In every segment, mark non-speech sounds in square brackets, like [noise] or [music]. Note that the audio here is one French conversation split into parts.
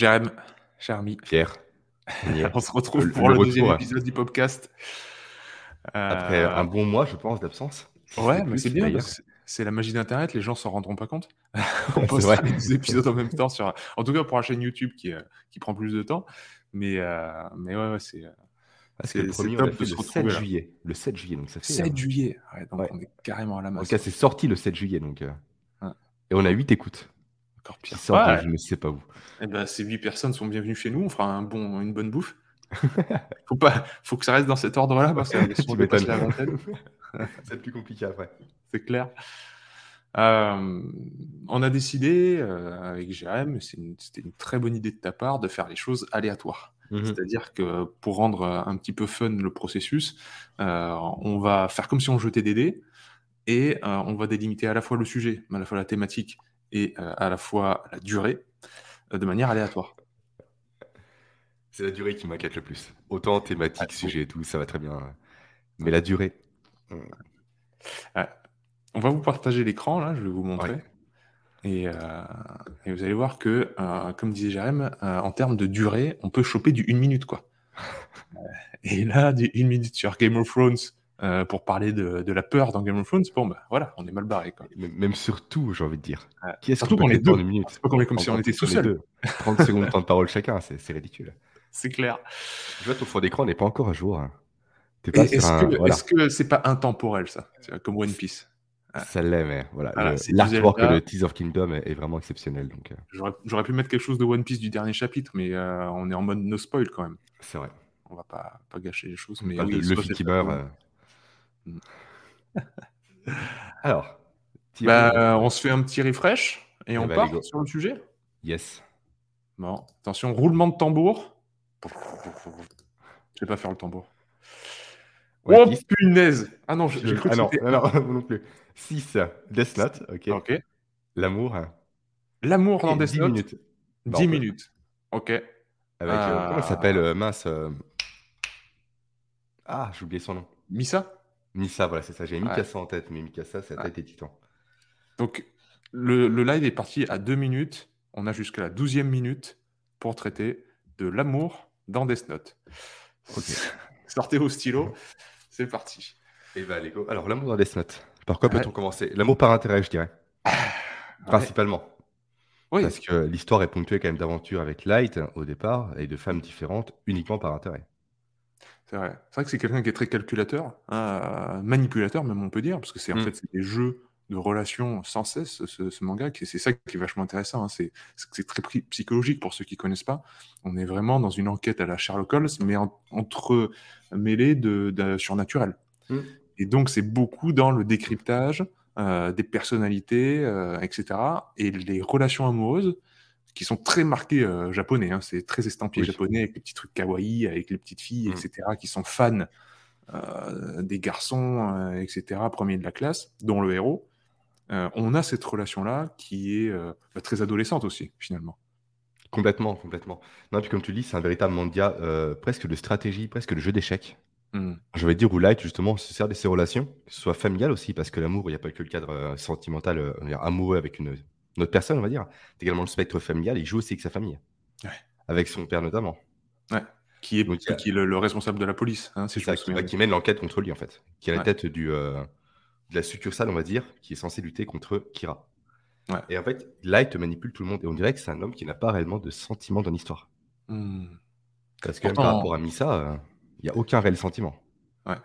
Jérém, cher ami. Pierre. On [laughs] se retrouve pour le, deuxième épisode du podcast. Après un bon mois, je pense, d'absence. Ouais, mais c'est bien. C'est la magie d'Internet, les gens s'en rendront pas compte. [laughs] On postera les épisodes en même temps sur. En tout cas, pour la chaîne YouTube qui, euh, qui prend plus de temps. Mais, euh, mais ouais, ouais c'est. Ah, c'est le premier, top de se le 7 juillet. Le 7 juillet, donc ça fait. 7 juillet, donc on est carrément à la masse. En tout cas, c'est sorti le 7 juillet, donc. Euh, et on a 8 écoutes. Encore pire. je ne sais pas où. Eh ben, ces 8 personnes sont bienvenues chez nous. On fera un bon, une bonne bouffe. [laughs] faut, pas, faut que ça reste dans cet ordre-là parce que si on dépasse la vingtaine. [laughs] [laughs] c'est plus compliqué après. C'est clair. Euh, on a décidé euh, avec Jérém, c'était une, très bonne idée de ta part, de faire les choses aléatoires. Mmh C'est-à-dire que pour rendre un petit peu fun le processus, euh, on va faire comme si on jetait des dés et on va délimiter à la fois le sujet, à la fois la thématique et à la fois la durée de manière aléatoire. C'est la durée qui m'inquiète le plus. Autant thématique, ah, sujet et tout, ça va très bien. Mais la durée. Ah, on va vous partager l'écran, là, je vais vous montrer. Euh, et, vous allez voir que, euh, comme disait Jérém, euh, en termes de durée, on peut choper du 1 minute, quoi. [laughs] et là, du 1 minute sur Game of Thrones, pour parler de, la peur dans Game of Thrones, bon, bah voilà, on est mal barré. Même surtout, j'ai envie de dire. Qui est surtout qu'on est deux. Une minute pas comme, si on était tout seul. 30 [laughs] secondes de temps de parole chacun, c'est ridicule. C'est clair. Je vois, ton fond d'écran n'est pas encore à jour. Hein. Est-ce que c'est pas intemporel, ça? Comme One Piece ça l'est, mais voilà. L'artwork de Tears of Kingdom est, vraiment exceptionnel. Donc, euh. J'aurais pu mettre quelque chose de One Piece du dernier chapitre, mais euh, on est en mode no spoil quand même. C'est vrai. On va pas, pas gâcher les choses. Mais oui, le qui meurt. [laughs] Alors, bah, on se fait un petit refresh et, on bah, part sur le sujet? Yes. Bon, attention, roulement de tambour. Je vais pas faire le tambour. oh punaise Ah non, j'ai cru que ah non, non, non plus. 6, Death Note, ok. Ok. L'amour. L'amour dans Death 10 Note. minutes. 10 minutes. Ok. Avec, euh, comment il s'appelle euh, Mince. Euh... Ah, j'ai oublié son nom. Misa Misa, voilà, c'est ça. J'ai Mikasa en tête, mais Mikasa, la tête des titans. Donc, le, le, live est parti à 2 minutes. On a jusqu'à la 12e minute pour traiter de l'amour dans Death Note. [laughs] Sortez vos stylos. [laughs] C'est parti. Et bah, les Alors, l'amour dans Death Note. Par quoi peut-on commencer? L'amour par intérêt, je dirais. Principalement. Oui. Parce que l'histoire est ponctuée quand même d'aventures avec Light au départ et de femmes différentes uniquement par intérêt. C'est vrai. C'est vrai que c'est quelqu'un qui est très calculateur, hein, manipulateur même on peut dire, parce que c'est en mm. fait des jeux de relations sans cesse ce, manga. C'est ça qui est vachement intéressant. Hein. C'est très psychologique pour ceux qui connaissent pas. On est vraiment dans une enquête à la Sherlock Holmes, mais entre mêlés de, de surnaturel. Mm. Et donc, c'est beaucoup dans le décryptage euh, des personnalités, euh, etc. Et les relations amoureuses qui sont très marquées euh, japonais. Hein. c'est très estampillé japonais avec les petits trucs kawaii, avec les petites filles, mm. etc. qui sont fans des garçons, etc. Premier de la classe, dont le héros. on a cette relation-là qui est bah, très adolescente aussi, finalement. Complètement, complètement. Non, puis comme tu dis, c'est un véritable manga presque de stratégie, presque de jeu d'échecs. Mmh. Je vais dire où Light, justement, se sert de ses relations, que ce soit familial aussi, parce que l'amour, il n'y a pas que le cadre euh, sentimental, euh, amoureux avec une, autre personne, on va dire. C'est également le spectre familial, il joue aussi avec sa famille. Avec son père notamment. Ouais. Qui est, qui est le, responsable de la police, hein, ça, qui, mène l'enquête contre lui, en fait. Qui est à la tête du, euh, de la succursale, on va dire, qui est censé lutter contre Kira. Et en fait, Light manipule tout le monde. Et on dirait que c'est un homme qui n'a pas réellement de sentiment dans l'histoire. Mmh. Parce que par rapport à Misa, il n'y a aucun réel sentiment. Ouais.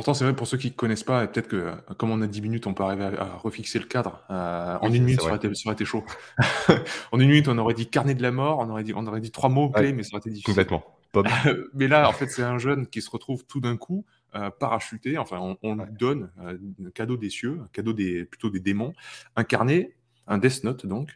Pourtant, c'est vrai pour ceux qui ne connaissent pas, et peut-être que euh, comme on a 10 minutes, on peut arriver à, refixer le cadre. Euh, en une minute, ça aurait, été, chaud. [laughs] en une minute, on aurait dit carnet de la mort, on aurait dit, on aurait dit trois mots clés, mais ça aurait été difficile. Complètement. [laughs] mais là, en fait, c'est un jeune qui se retrouve tout d'un coup euh, parachuté. Enfin, on, lui donne un cadeau des cieux, un cadeau des, plutôt des démons, un carnet, un Death Note donc,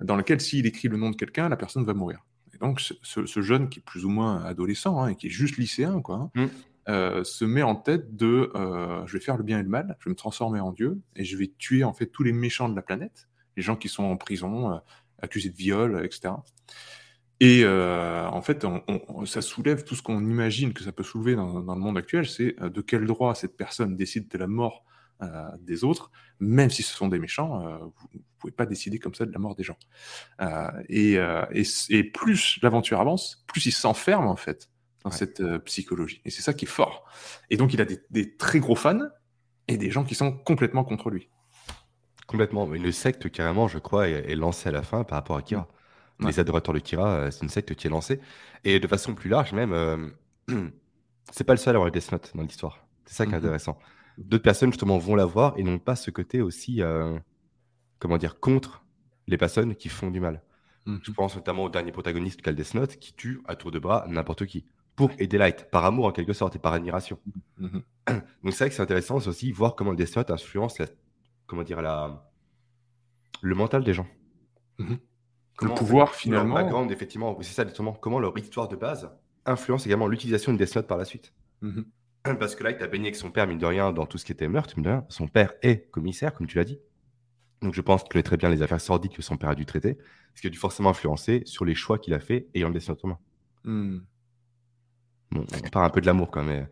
dans lequel s'il écrit le nom de quelqu'un, la personne va mourir donc, ce, jeune qui est plus ou moins adolescent hein, et qui est juste lycéen, quoi, hein, mm. Euh, se met en tête de euh, je vais faire le bien et le mal, je vais me transformer en Dieu et je vais tuer en fait tous les méchants de la planète, les gens qui sont en prison, euh, accusés de viol, etc. Et en fait, ça soulève tout ce qu'on imagine que ça peut soulever dans, le monde actuel, c'est de quel droit cette personne décide de la mort des autres, même si ce sont des méchants, vous ne pouvez pas décider comme ça de la mort des gens. Et, plus l'aventure avance, plus il s'enferme en fait dans cette psychologie. Et c'est ça qui est fort. Et donc il a des, très gros fans et des gens qui sont complètement contre lui. Complètement. Une secte, carrément, je crois, est, lancée à la fin par rapport à Kira. Les adorateurs de Kira, c'est une secte qui est lancée. Et de façon plus large, même, [clears throat] c'est pas le seul à avoir Death Note dans l'histoire. C'est ça qui est mmh intéressant. D'autres personnes, justement, vont la voir et n'ont pas ce côté aussi, euh, comment dire, contre les personnes qui font du mal. Mmh Je pense notamment au dernier protagoniste, Cal Death Note, qui tue à tour de bras n'importe qui. Pour aider Light, par amour en quelque sorte et par admiration. Mmh [clears throat] Donc c'est vrai que c'est intéressant aussi voir comment le Death Note influence la, comment dire, la, le mental des gens. le pouvoir, finalement. effectivement, c'est ça, justement, comment leur histoire de base influence également l'utilisation de Death Note par la suite. Mhm. [clears throat] Parce que là, il a baigné avec son père, mine de rien, dans tout ce qui était meurtre, mine de rien. Son père est commissaire, comme tu l'as dit. Donc je pense connaît très bien les affaires sordides que son père a dû traiter, ce qui a dû forcément influencer sur les choix qu'il a fait ayant le Death Note en main. Hmm. Bon, on parle un peu de l'amour quand même.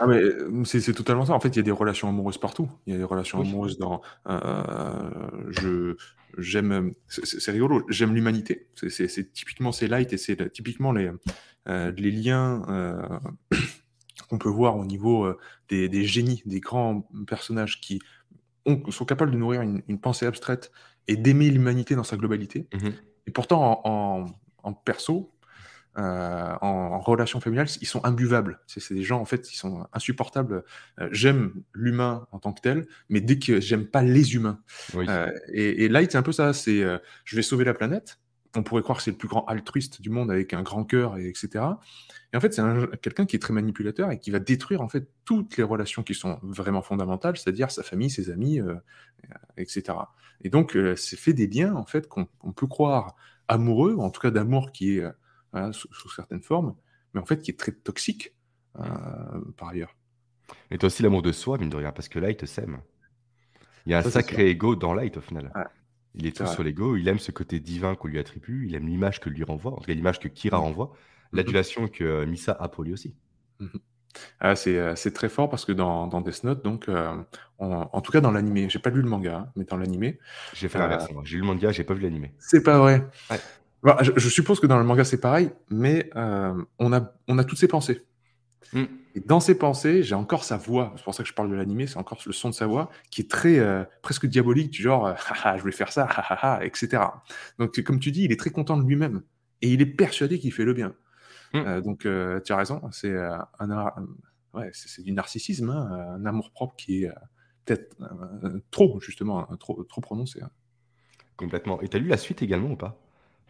ah mais euh, c'est totalement ça. En fait, il y a des relations amoureuses partout. Il y a des relations amoureuses dans. Euh, je j'aime. C'est rigolo. J'aime l'humanité. C'est typiquement c'est light et c'est typiquement les euh, les liens [clears throat] qu'on peut voir au niveau des, des, génies, des grands personnages qui ont, sont capables de nourrir une, une pensée abstraite et d'aimer l'humanité dans sa globalité. Mmh et pourtant, en, en, en perso, euh, en, relation familiale, ils sont imbuvables. C'est des gens, en fait, qui sont insupportables. Euh, j'aime l'humain en tant que tel, mais dès que j'aime pas les humains. Euh, et, Light, c'est un peu ça. C'est je vais sauver la planète. On pourrait croire que c'est le plus grand altruiste du monde avec un grand cœur, et etc. Et en fait, c'est quelqu'un qui est très manipulateur et qui va détruire en fait toutes les relations qui sont vraiment fondamentales, c'est-à-dire sa famille, ses amis, etc. Et donc, c'est fait des liens en fait qu'on peut croire amoureux, en tout cas d'amour qui est sous, certaines formes, mais en fait qui est très toxique euh, par ailleurs. Et as aussi l'amour de soi, mine de rien, parce que Light s'aime. Il y a un sacré ego dans Light au final. Il est tout sur l'ego, il aime ce côté divin qu'on lui attribue, il aime l'image que lui renvoie, en tout cas l'image que Kira mm. renvoie, mm-hmm. l'adulation que euh, Misa a pour lui aussi. Mm-hmm. Ah, euh, c'est très fort parce que dans, dans Death Note, donc, en tout cas dans l'animé, j'ai pas lu le manga, hein, mais dans l'animé. J'ai fait l'inverse, j'ai lu le manga, j'ai pas vu l'animé. C'est pas vrai. Ouais. Bah, je, suppose que dans le manga c'est pareil, mais euh, on, a, on a toutes ses pensées. Mm. Et dans ses pensées, j'ai encore sa voix, c'est pour ça que je parle de l'animé, c'est encore le son de sa voix qui est très euh, presque diabolique, du genre [laughs] je vais faire ça, etc. Donc comme tu dis, il est très content de lui-même et il est persuadé qu'il fait le bien. Mm. Euh, donc tu as raison, c'est un, ouais, c'est du narcissisme, hein, un amour propre qui est peut-être trop justement trop, trop prononcé. Hein. Complètement. Et tu as lu la suite également ou pas?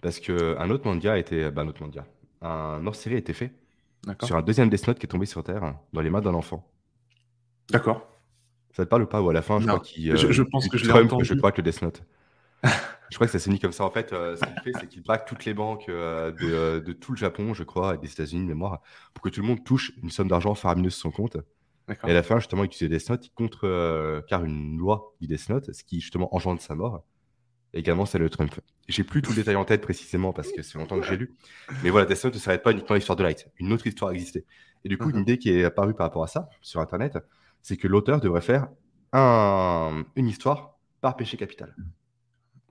Parce qu'un autre manga a été. Bah, un autre manga. Un hors-série a été fait sur un deuxième Death Note qui est tombé sur Terre dans les mains d'un enfant. D'accord. Ça te parle ou pas Ou à la fin, je crois qu'il. je, pense que je l'ai entendu. Je crois que le Death Note. [laughs] je crois que ça s'est mis comme ça. En fait, euh, ce qu'il fait, c'est qu'il braque toutes les banques euh, de, euh, de, tout le Japon, je crois, et des États-Unis de mémoire, pour que tout le monde touche une somme d'argent faramineuse sur son compte. Et à la fin, justement, il utilise Death Note, il contre car une loi du Death Note, ce qui justement engendre sa mort également c'est le Trump. J'ai plus tout le détail en tête précisément parce que c'est longtemps que j'ai lu. Mais voilà, Note ne s'arrête pas uniquement l'histoire de Light. Une autre histoire existait. Et du coup, une mhm. idée qui est apparue par rapport à ça sur Internet, c'est que l'auteur devrait faire un... une histoire par péché capital.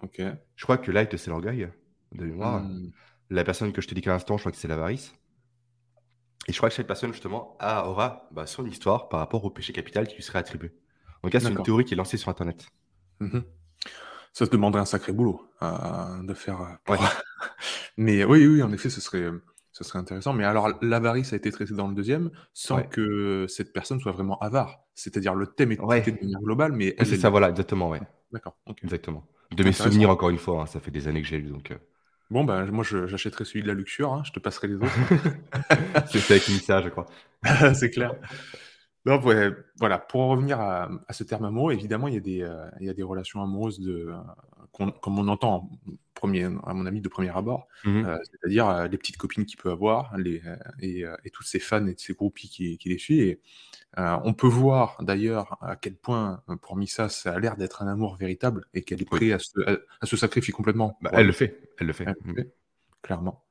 Ok. Je crois que Light, c'est l'orgueil de mémoire. Hmm. La personne que je te dis qu'à l'instant, je crois que c'est l'avarice. Et je crois que cette personne, justement, a, aura bah, son histoire par rapport au péché capital qui lui serait attribué. En tout cas, c'est une théorie qui est lancée sur Internet. Mhm ça se demanderait un sacré boulot euh, de faire. Euh, [laughs] mais oui, oui, en effet, ce serait, ce serait intéressant. Mais alors, l'avarice a été traité dans le deuxième sans que cette personne soit vraiment avare. C'est-à-dire, le thème est traité de manière globale, mais c'est ça, voilà, exactement, ouais. D'accord. Exactement. De mes souvenirs, encore une fois, hein, ça fait des années que j'ai lu, donc. Euh. Bon, ben, moi, j'achèterai celui de la luxure, hein, je te passerai les autres. [laughs] c'est avec Missa, je crois. [laughs] c'est clair voilà, pour en revenir à, ce terme amoureux, évidemment, il y a des, euh, il y a des relations amoureuses de, euh, comme on entend premier, à mon avis de premier abord, mmh euh, c'est-à-dire les petites copines qu'il peut avoir, les, et, et, tous ces fans et ces groupies qui, qui les suivent. Et, on peut voir d'ailleurs à quel point pour Missa ça a l'air d'être un amour véritable et qu'elle est prête à, se, à, se, sacrifier complètement. Bah, elle le fait, elle le fait. Elle le fait clairement.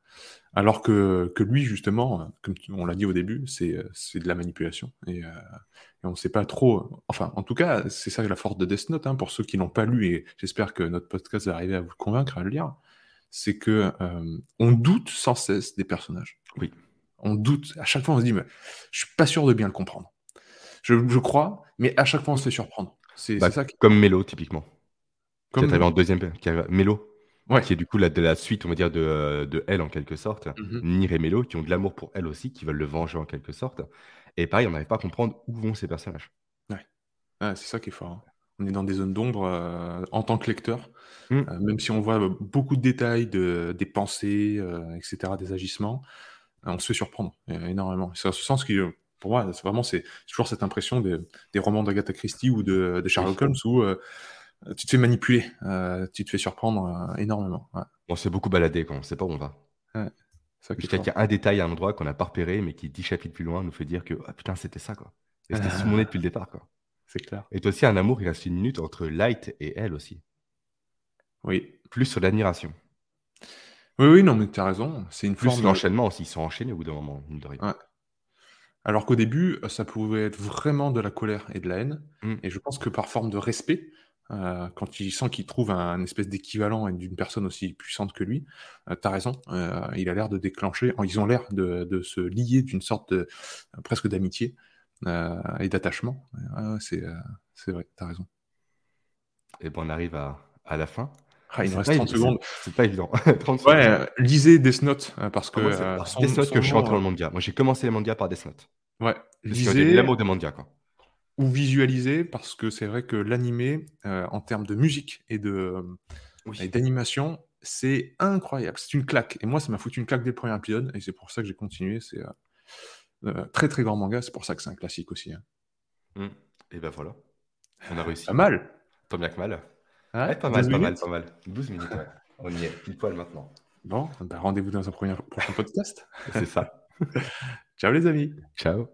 Alors que, que lui, justement, comme on l'a dit au début, c'est de la manipulation. Et, on ne sait pas trop. Enfin, en tout cas, c'est ça la force de Death Note, hein, pour ceux qui l'ont pas lu, et j'espère que notre podcast va arriver à vous convaincre à le lire, c'est que euh, on doute sans cesse des personnages. Oui. On doute. À chaque fois, on se dit, mais je suis pas sûr de bien le comprendre. Je, crois, mais à chaque fois, on se fait surprendre. C'est bah, ça Comme Melo, typiquement. Comme en deuxième. Melo. Ouais. Qui est du coup la, de la suite, on va dire, de, de elle en quelque sorte. Mm Nir et Melo, qui ont de l'amour pour elle aussi, qui veulent le venger en quelque sorte. Et pareil, on n'arrive pas à comprendre où vont ces personnages. Ouais. c'est ça qui est fort. Hein. On est dans des zones d'ombre euh, en tant que lecteur, mm. euh, même si on voit beaucoup de détails de, des pensées, euh, etc., des agissements, on se fait surprendre énormément. C'est à ce sens que, pour moi, c'est vraiment c'est toujours cette impression des, des romans d'Agatha Christie ou de, de Sherlock Holmes où tu te fais manipuler, tu te fais surprendre énormément. On s'est beaucoup baladé quand on ne sait pas où on va. Jusqu'à qu'il y a un détail à un endroit qu'on n'a pas repéré, mais qui, dix chapitres plus loin, nous fait dire que ah, putain, c'était ça, quoi. Et c'était sous mon nez depuis le départ, quoi. C'est clair. Et toi aussi, un amour, il reste une minute entre Light et elle aussi. Oui. Plus sur l'admiration. Oui, oui, non, mais tu as raison. C'est une Plus forme. l'enchaînement aussi. Ils sont enchaînés au bout d'un moment, Alors qu'au début, ça pouvait être vraiment de la colère et de la haine. Mm. Et je pense que par forme de respect, euh, quand il sent qu'il trouve un, espèce d'équivalent d'une personne aussi puissante que lui, euh, t'as raison, euh, il a l'air de déclencher, ils ont l'air de, se lier d'une sorte de, presque d'amitié et d'attachement. c'est vrai, t'as raison. Et bon, on arrive à, à la fin. Ah, il nous reste 30 secondes. C'est pas évident. [laughs] 30 ouais, lisez Death Note parce que. Death Note que je suis rentré dans le manga. Moi, j'ai commencé les mangas par Death Note. Ouais, lisez. l'amour des mangas, quoi ou visualiser, parce que c'est vrai que l'animé, euh, en termes de musique et de d'animation, c'est incroyable. C'est une claque. Et moi, ça m'a foutu une claque dès le premier épisode, et c'est pour ça que j'ai continué. C'est euh, euh, très très grand manga, c'est pour ça que c'est un classique aussi. Hein. Mmh. Et ben voilà, on a réussi. Pas mal. Tant bien que mal. pas mal, pas mal, pas mal. 12 minutes, On y est, pile poil maintenant. Bon, bah, rendez-vous dans un prochain podcast. c'est ça. [laughs] Ciao les amis. Ciao.